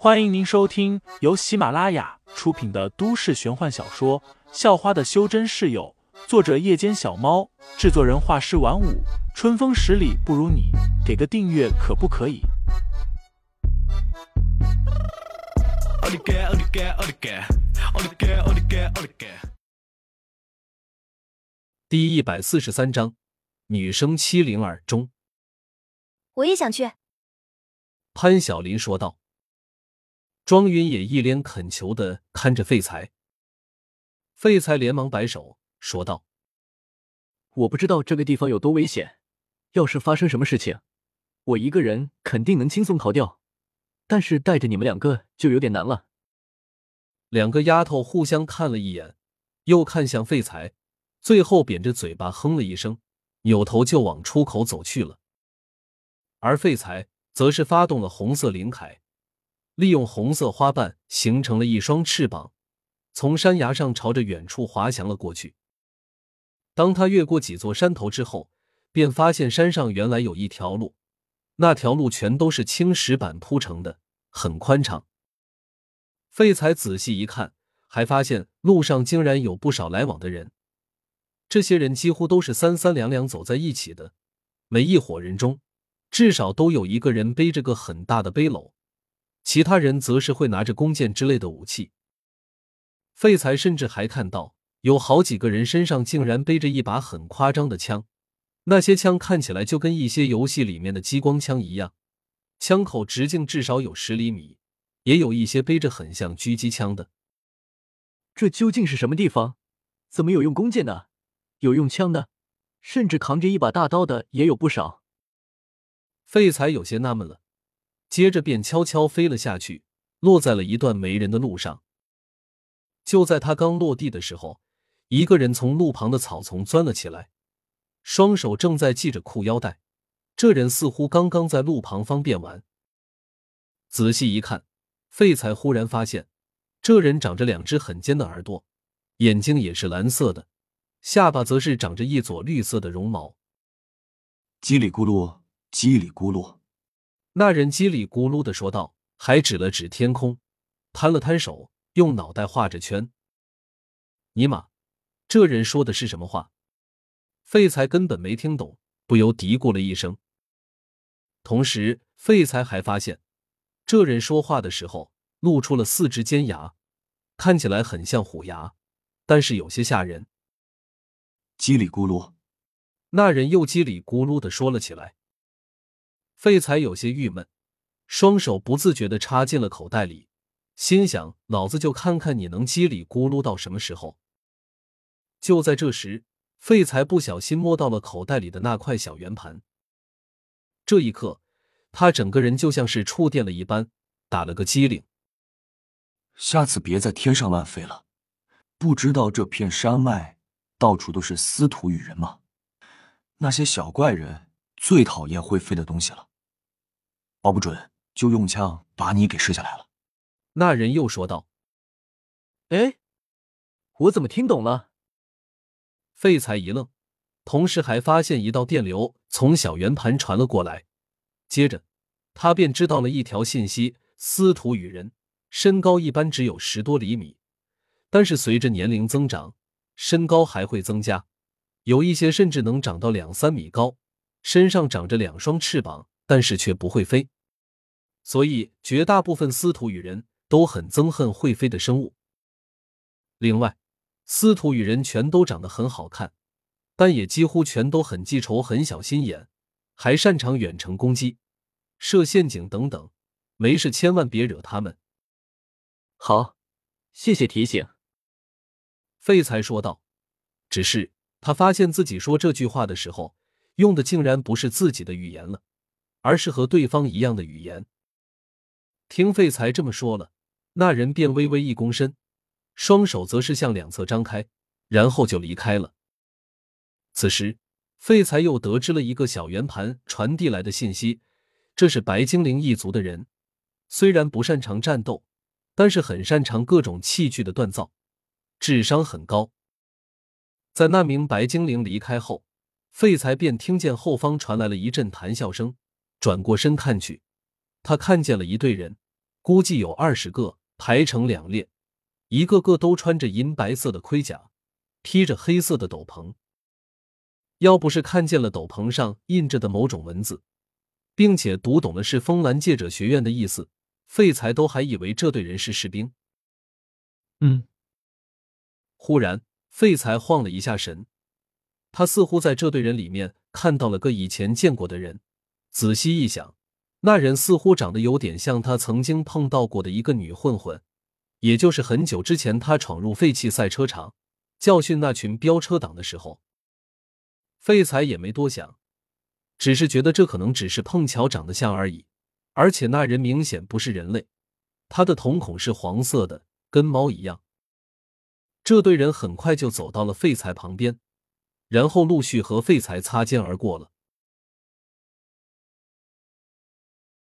欢迎您收听由喜马拉雅出品的都市玄幻小说《校花的修真室友》，作者：夜间小猫，制作人：画师晚舞，春风十里不如你，给个订阅可不可以？第一百四十三章，女生欺凌二中，我也想去。潘晓林说道。庄云也一脸恳求的看着废材，废材连忙摆手说道：“我不知道这个地方有多危险，要是发生什么事情，我一个人肯定能轻松逃掉，但是带着你们两个就有点难了。”两个丫头互相看了一眼，又看向废材，最后扁着嘴巴哼了一声，扭头就往出口走去了。而废材则是发动了红色灵铠。利用红色花瓣形成了一双翅膀，从山崖上朝着远处滑翔了过去。当他越过几座山头之后，便发现山上原来有一条路，那条路全都是青石板铺成的，很宽敞。废材仔细一看，还发现路上竟然有不少来往的人，这些人几乎都是三三两两走在一起的，每一伙人中至少都有一个人背着个很大的背篓。其他人则是会拿着弓箭之类的武器。废材甚至还看到有好几个人身上竟然背着一把很夸张的枪，那些枪看起来就跟一些游戏里面的激光枪一样，枪口直径至少有十厘米，也有一些背着很像狙击枪的。这究竟是什么地方？怎么有用弓箭的，有用枪的，甚至扛着一把大刀的也有不少。废材有些纳闷了。接着便悄悄飞了下去，落在了一段没人的路上。就在他刚落地的时候，一个人从路旁的草丛钻了起来，双手正在系着裤腰带。这人似乎刚刚在路旁方便完。仔细一看，废材忽然发现，这人长着两只很尖的耳朵，眼睛也是蓝色的，下巴则是长着一撮绿色的绒毛。叽里咕噜，叽里咕噜。那人叽里咕噜的说道，还指了指天空，摊了摊手，用脑袋画着圈。尼玛，这人说的是什么话？废材根本没听懂，不由嘀咕了一声。同时，废材还发现，这人说话的时候露出了四只尖牙，看起来很像虎牙，但是有些吓人。叽里咕噜，那人又叽里咕噜的说了起来。废材有些郁闷，双手不自觉的插进了口袋里，心想：“老子就看看你能叽里咕噜到什么时候。”就在这时，废材不小心摸到了口袋里的那块小圆盘。这一刻，他整个人就像是触电了一般，打了个激灵。下次别在天上乱飞了，不知道这片山脉到处都是司徒羽人吗？那些小怪人最讨厌会飞的东西了。保不准就用枪把你给射下来了。”那人又说道。“哎，我怎么听懂了？”废材一愣，同时还发现一道电流从小圆盘传了过来。接着，他便知道了一条信息：司徒羽人身高一般只有十多厘米，但是随着年龄增长，身高还会增加，有一些甚至能长到两三米高，身上长着两双翅膀。但是却不会飞，所以绝大部分司徒与人都很憎恨会飞的生物。另外，司徒与人全都长得很好看，但也几乎全都很记仇、很小心眼，还擅长远程攻击、设陷阱等等。没事千万别惹他们。好，谢谢提醒。废材说道。只是他发现自己说这句话的时候，用的竟然不是自己的语言了。而是和对方一样的语言。听废材这么说了，那人便微微一躬身，双手则是向两侧张开，然后就离开了。此时，废材又得知了一个小圆盘传递来的信息，这是白精灵一族的人，虽然不擅长战斗，但是很擅长各种器具的锻造，智商很高。在那名白精灵离开后，废材便听见后方传来了一阵谈笑声。转过身看去，他看见了一队人，估计有二十个，排成两列，一个个都穿着银白色的盔甲，披着黑色的斗篷。要不是看见了斗篷上印着的某种文字，并且读懂了是枫兰戒者学院的意思，废材都还以为这队人是士兵。嗯。忽然，废材晃了一下神，他似乎在这队人里面看到了个以前见过的人。仔细一想，那人似乎长得有点像他曾经碰到过的一个女混混，也就是很久之前他闯入废弃赛车场，教训那群飙车党的时候。废材也没多想，只是觉得这可能只是碰巧长得像而已。而且那人明显不是人类，他的瞳孔是黄色的，跟猫一样。这队人很快就走到了废材旁边，然后陆续和废材擦肩而过了。